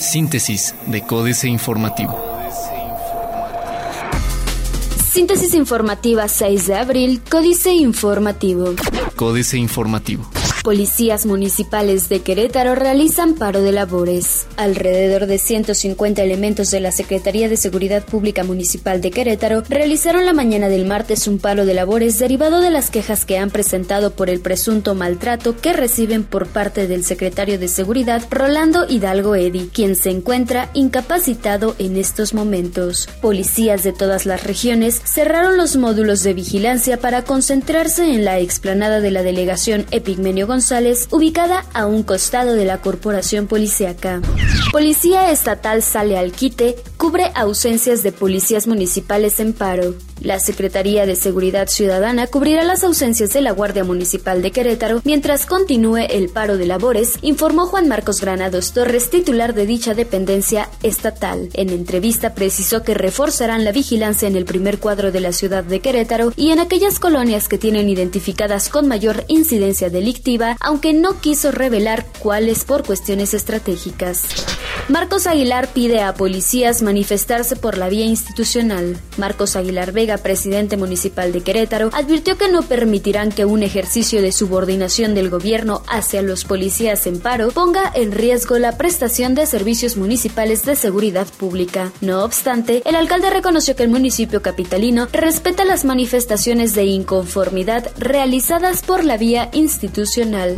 Síntesis de Códice Informativo. Síntesis informativa 6 de abril, Códice Informativo. Códice Informativo. Policías municipales de Querétaro realizan paro de labores. Alrededor de 150 elementos de la Secretaría de Seguridad Pública Municipal de Querétaro realizaron la mañana del martes un paro de labores derivado de las quejas que han presentado por el presunto maltrato que reciben por parte del secretario de Seguridad Rolando Hidalgo Eddy, quien se encuentra incapacitado en estos momentos. Policías de todas las regiones cerraron los módulos de vigilancia para concentrarse en la explanada de la delegación Epigmenio González, ubicada a un costado de la corporación policíaca. Policía Estatal sale al quite, cubre ausencias de policías municipales en paro. La Secretaría de Seguridad Ciudadana cubrirá las ausencias de la Guardia Municipal de Querétaro mientras continúe el paro de labores, informó Juan Marcos Granados Torres, titular de dicha dependencia estatal. En entrevista precisó que reforzarán la vigilancia en el primer cuadro de la ciudad de Querétaro y en aquellas colonias que tienen identificadas con mayor incidencia delictiva, aunque no quiso revelar cuáles por cuestiones estratégicas. Marcos Aguilar pide a policías manifestarse por la vía institucional. Marcos Aguilar Vega, presidente municipal de Querétaro, advirtió que no permitirán que un ejercicio de subordinación del gobierno hacia los policías en paro ponga en riesgo la prestación de servicios municipales de seguridad pública. No obstante, el alcalde reconoció que el municipio capitalino respeta las manifestaciones de inconformidad realizadas por la vía institucional.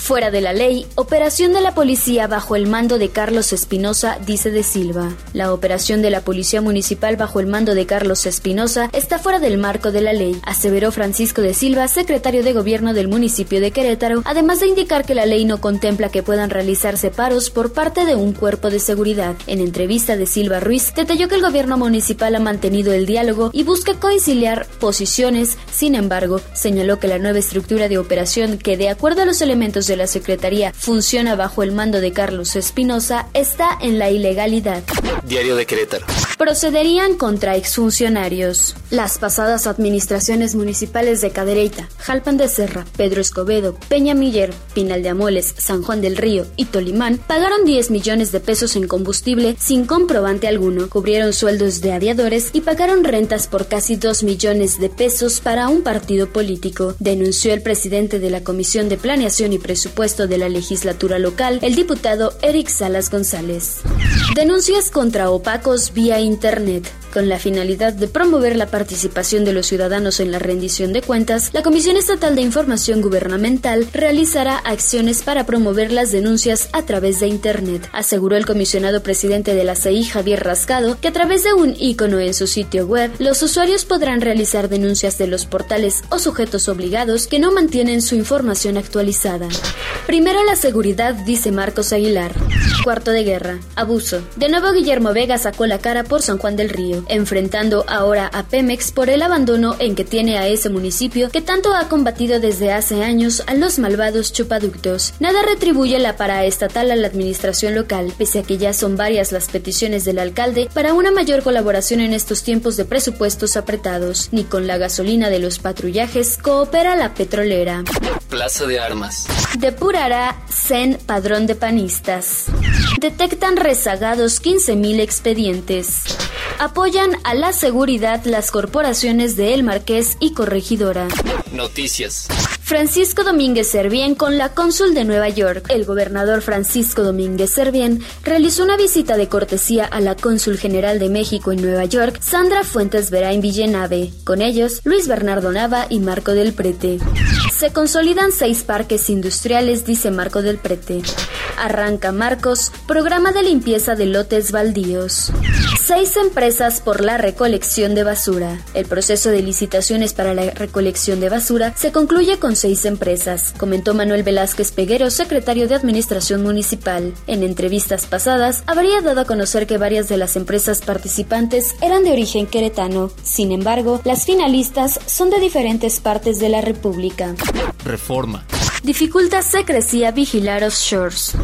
Fuera de la ley, operación de la policía bajo el mando de Carlos Espinosa, dice de Silva. La operación de la Policía Municipal bajo el mando de Carlos Espinosa está fuera del marco de la ley, aseveró Francisco de Silva, secretario de Gobierno del municipio de Querétaro, además de indicar que la ley no contempla que puedan realizarse paros por parte de un cuerpo de seguridad. En entrevista de Silva Ruiz, detalló que el gobierno municipal ha mantenido el diálogo y busca conciliar posiciones, sin embargo, señaló que la nueva estructura de operación que de acuerdo a los elementos de la Secretaría funciona bajo el mando de Carlos Espinosa está en la ilegalidad. Diario Querétaro. Procederían contra exfuncionarios. Las pasadas administraciones municipales de Cadereyta, Jalpan de Serra, Pedro Escobedo, Peña Miller, Pinal de Amoles, San Juan del Río y Tolimán pagaron 10 millones de pesos en combustible sin comprobante alguno, cubrieron sueldos de aviadores y pagaron rentas por casi 2 millones de pesos para un partido político, denunció el presidente de la Comisión de Planeación y Presupuesto de la legislatura local, el diputado Eric Salas González. Denuncias contra opacos vía Internet. Con la finalidad de promover la participación de los ciudadanos en la rendición de cuentas, la Comisión Estatal de Información Gubernamental realizará acciones para promover las denuncias a través de Internet, aseguró el comisionado presidente de la CI, Javier Rascado, que a través de un icono en su sitio web, los usuarios podrán realizar denuncias de los portales o sujetos obligados que no mantienen su información actualizada. Primero la seguridad, dice Marcos Aguilar. Cuarto de guerra. Abuso. De nuevo Guillermo Vega sacó la cara por San Juan del Río, enfrentando ahora a Pemex por el abandono en que tiene a ese municipio que tanto ha combatido desde hace años a los malvados chupaductos. Nada retribuye la paraestatal a la administración local, pese a que ya son varias las peticiones del alcalde para una mayor colaboración en estos tiempos de presupuestos apretados. Ni con la gasolina de los patrullajes coopera la petrolera. Plaza de Armas. Depurará CEN padrón de panistas. Detectan rezagados 15.000 expedientes. Apoyan a la seguridad las corporaciones de El Marqués y Corregidora. Noticias. Francisco Domínguez Servién con la cónsul de Nueva York. El gobernador Francisco Domínguez Servién realizó una visita de cortesía a la cónsul general de México en Nueva York, Sandra Fuentes Verain Villenave. Con ellos, Luis Bernardo Nava y Marco del Prete. Se consolidan seis parques industriales, dice Marco del Prete. Arranca Marcos, programa de limpieza de lotes baldíos. Seis empresas por la recolección de basura. El proceso de licitaciones para la recolección de basura se concluye con seis empresas, comentó Manuel Velázquez Peguero, secretario de Administración Municipal. En entrevistas pasadas, habría dado a conocer que varias de las empresas participantes eran de origen queretano. Sin embargo, las finalistas son de diferentes partes de la República. Reforma. Dificulta secrecía vigilar offshores.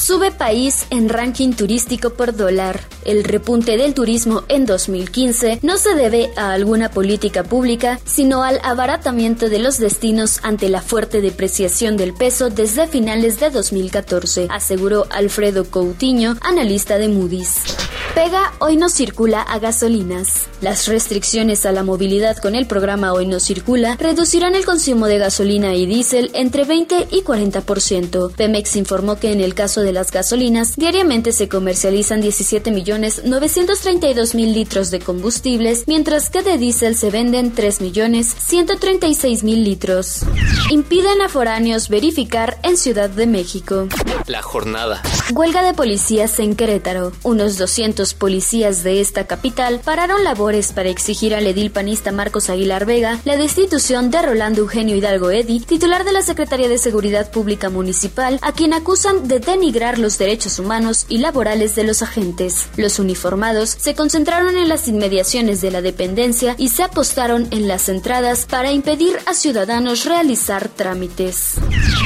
Sube país en ranking turístico por dólar. El repunte del turismo en 2015 no se debe a alguna política pública, sino al abaratamiento de los destinos ante la fuerte depreciación del peso desde finales de 2014, aseguró Alfredo Coutinho, analista de Moody's. Pega hoy no circula a gasolinas. Las restricciones a la movilidad con el programa Hoy no circula reducirán el consumo de gasolina y diésel entre 20 y 40%. Pemex informó que en el caso de las gasolinas, diariamente se comercializan 17 millones 932 mil litros de combustibles, mientras que de diésel se venden 3 millones 136 mil litros. Impiden a foráneos verificar en Ciudad de México. La jornada. Huelga de policías en Querétaro. Unos 200 policías de esta capital pararon labores para exigir al edil panista Marcos Aguilar Vega la destitución de Rolando Eugenio Hidalgo Edi, titular de la Secretaría de Seguridad Pública Municipal, a quien acusan de denigrar los derechos humanos y laborales de los agentes. Los uniformados se concentraron en las inmediaciones de la dependencia y se apostaron en las entradas para impedir a ciudadanos realizar trámites.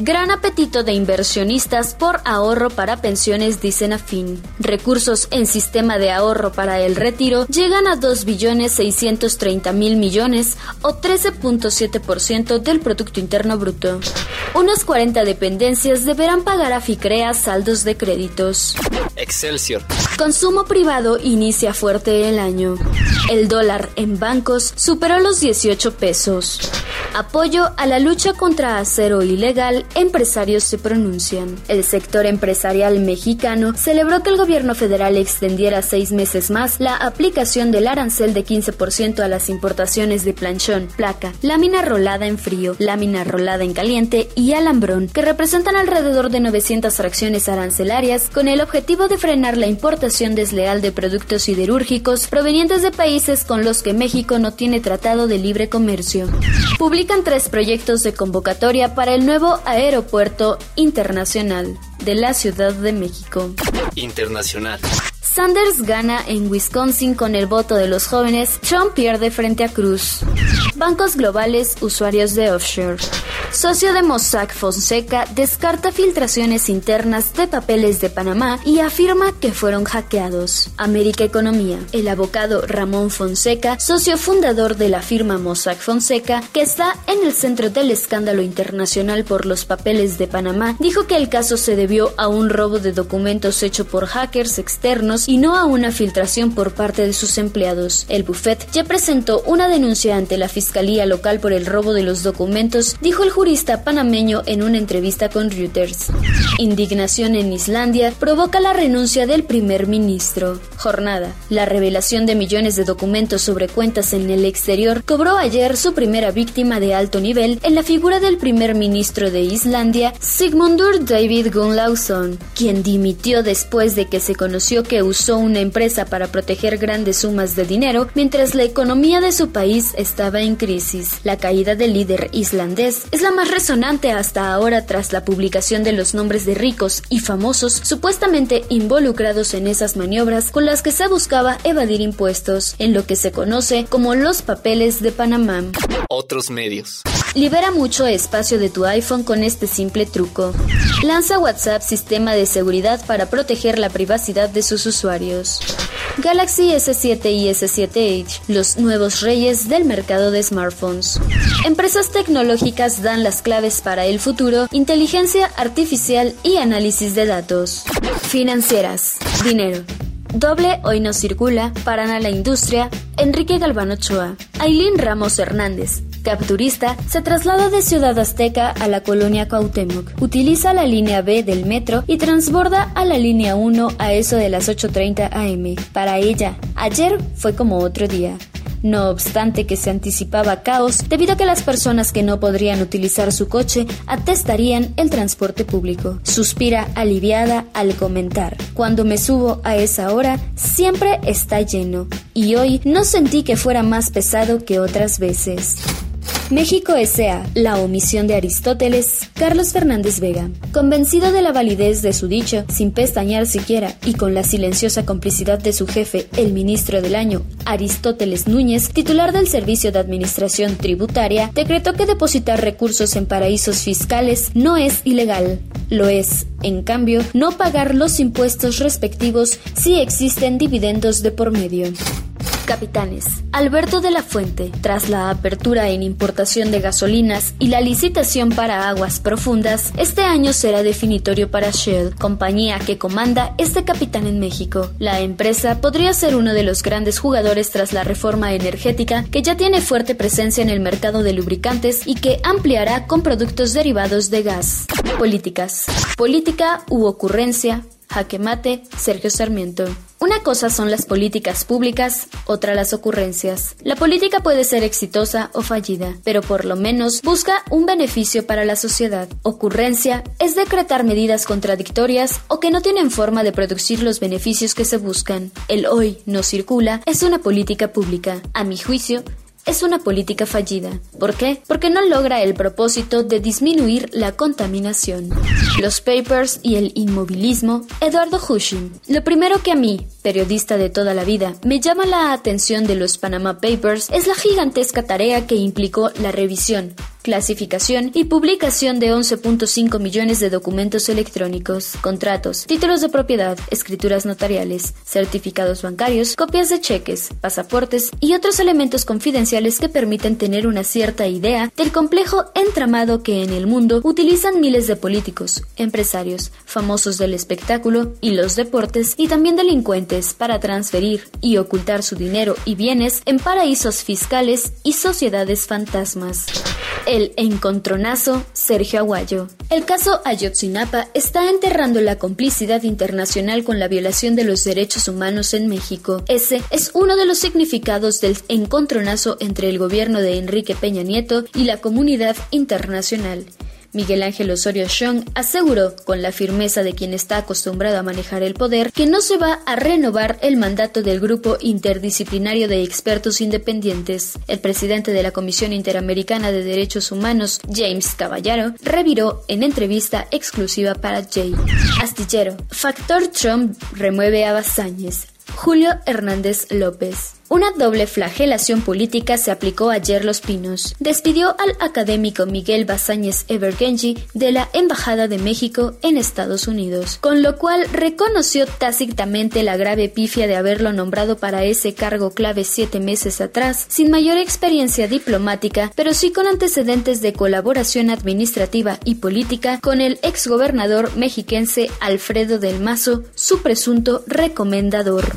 Gran apetito de inversionistas por ahorro para pensiones, dicen afín. Recursos en sistema de ahorro para el retiro llegan a 2 billones 630 mil millones o 13.7% del Producto Interno Bruto. Unas 40 dependencias deberán pagar a FICREA saldos de créditos. Excelsior. Consumo privado inicia fuerte el año. El dólar en bancos superó los 18 pesos. Apoyo a la lucha contra acero ilegal, empresarios se pronuncian. El sector empresarial mexicano celebró que el gobierno federal extendiera seis meses más la aplicación del arancel de 15% a las importaciones de planchón, placa, lámina rolada en frío, lámina rolada en caliente y alambrón, que representan alrededor de 900 fracciones arancelarias, con el objetivo de frenar la importación desleal de productos siderúrgicos provenientes de países con los que México no tiene tratado de libre comercio publican tres proyectos de convocatoria para el nuevo aeropuerto internacional de la Ciudad de México. Internacional. Sanders gana en Wisconsin con el voto de los jóvenes, Trump pierde frente a Cruz. Bancos globales, usuarios de offshore. Socio de Mossack Fonseca descarta filtraciones internas de papeles de Panamá y afirma que fueron hackeados. América Economía. El abogado Ramón Fonseca, socio fundador de la firma Mossack Fonseca, que está en el centro del escándalo internacional por los papeles de Panamá, dijo que el caso se debió a un robo de documentos hecho por hackers externos y no a una filtración por parte de sus empleados. El buffet ya presentó una denuncia ante la Fiscalía Local por el robo de los documentos, dijo el jurista panameño en una entrevista con Reuters. Indignación en Islandia provoca la renuncia del primer ministro. Jornada. La revelación de millones de documentos sobre cuentas en el exterior cobró ayer su primera víctima de alto nivel en la figura del primer ministro de Islandia, Sigmundur David Gunnlaugsson, quien dimitió después de que se conoció que usó una empresa para proteger grandes sumas de dinero mientras la economía de su país estaba en crisis. La caída del líder islandés es la más resonante hasta ahora tras la publicación de los nombres de ricos y famosos supuestamente involucrados en esas maniobras con las que se buscaba evadir impuestos, en lo que se conoce como los papeles de Panamá. Otros medios. Libera mucho espacio de tu iPhone con este simple truco. Lanza WhatsApp sistema de seguridad para proteger la privacidad de sus usuarios. Galaxy S7 y S7 Edge, los nuevos reyes del mercado de smartphones. Empresas tecnológicas dan las claves para el futuro, inteligencia artificial y análisis de datos. Financieras. Dinero. Doble hoy no circula, Paraná la industria, Enrique Galván Ochoa, Aileen Ramos Hernández, capturista, se traslada de Ciudad Azteca a la colonia Cuauhtémoc. Utiliza la línea B del metro y transborda a la línea 1 a eso de las 8.30 am. Para ella, ayer fue como otro día. No obstante que se anticipaba caos debido a que las personas que no podrían utilizar su coche atestarían el transporte público. Suspira aliviada al comentar. Cuando me subo a esa hora siempre está lleno y hoy no sentí que fuera más pesado que otras veces. México S.A. La omisión de Aristóteles, Carlos Fernández Vega. Convencido de la validez de su dicho, sin pestañear siquiera y con la silenciosa complicidad de su jefe, el ministro del año, Aristóteles Núñez, titular del Servicio de Administración Tributaria, decretó que depositar recursos en paraísos fiscales no es ilegal. Lo es, en cambio, no pagar los impuestos respectivos si existen dividendos de por medio. Capitanes. Alberto de la Fuente, tras la apertura en importación de gasolinas y la licitación para aguas profundas, este año será definitorio para Shell, compañía que comanda este capitán en México. La empresa podría ser uno de los grandes jugadores tras la reforma energética que ya tiene fuerte presencia en el mercado de lubricantes y que ampliará con productos derivados de gas. Políticas. Política u ocurrencia, Jaque Mate, Sergio Sarmiento. Una cosa son las políticas públicas, otra las ocurrencias. La política puede ser exitosa o fallida, pero por lo menos busca un beneficio para la sociedad. Ocurrencia es decretar medidas contradictorias o que no tienen forma de producir los beneficios que se buscan. El hoy no circula es una política pública. A mi juicio, es una política fallida. ¿Por qué? Porque no logra el propósito de disminuir la contaminación. Los papers y el inmovilismo, Eduardo Hushim. Lo primero que a mí, periodista de toda la vida, me llama la atención de los Panama Papers es la gigantesca tarea que implicó la revisión, clasificación y publicación de 11.5 millones de documentos electrónicos, contratos, títulos de propiedad, escrituras notariales, certificados bancarios, copias de cheques, pasaportes y otros elementos confidenciales que permiten tener una cierta idea del complejo entramado que en el mundo utilizan miles de políticos, empresarios, famosos del espectáculo y los deportes y también delincuentes para transferir y ocultar su dinero y bienes en paraísos fiscales y sociedades fantasmas. El encontronazo Sergio Aguayo. El caso Ayotzinapa está enterrando la complicidad internacional con la violación de los derechos humanos en México. Ese es uno de los significados del encontronazo entre el gobierno de Enrique Peña Nieto y la comunidad internacional. Miguel Ángel Osorio Chong aseguró, con la firmeza de quien está acostumbrado a manejar el poder, que no se va a renovar el mandato del grupo interdisciplinario de expertos independientes. El presidente de la Comisión Interamericana de Derechos Humanos, James Caballero, reviró en entrevista exclusiva para Jay. Astillero. Factor Trump remueve a Basáñez. Julio Hernández López. Una doble flagelación política se aplicó ayer Los Pinos. Despidió al académico Miguel Basáñez Evergenji de la Embajada de México en Estados Unidos, con lo cual reconoció tácitamente la grave pifia de haberlo nombrado para ese cargo clave siete meses atrás, sin mayor experiencia diplomática, pero sí con antecedentes de colaboración administrativa y política con el exgobernador mexiquense Alfredo del Mazo, su presunto recomendador.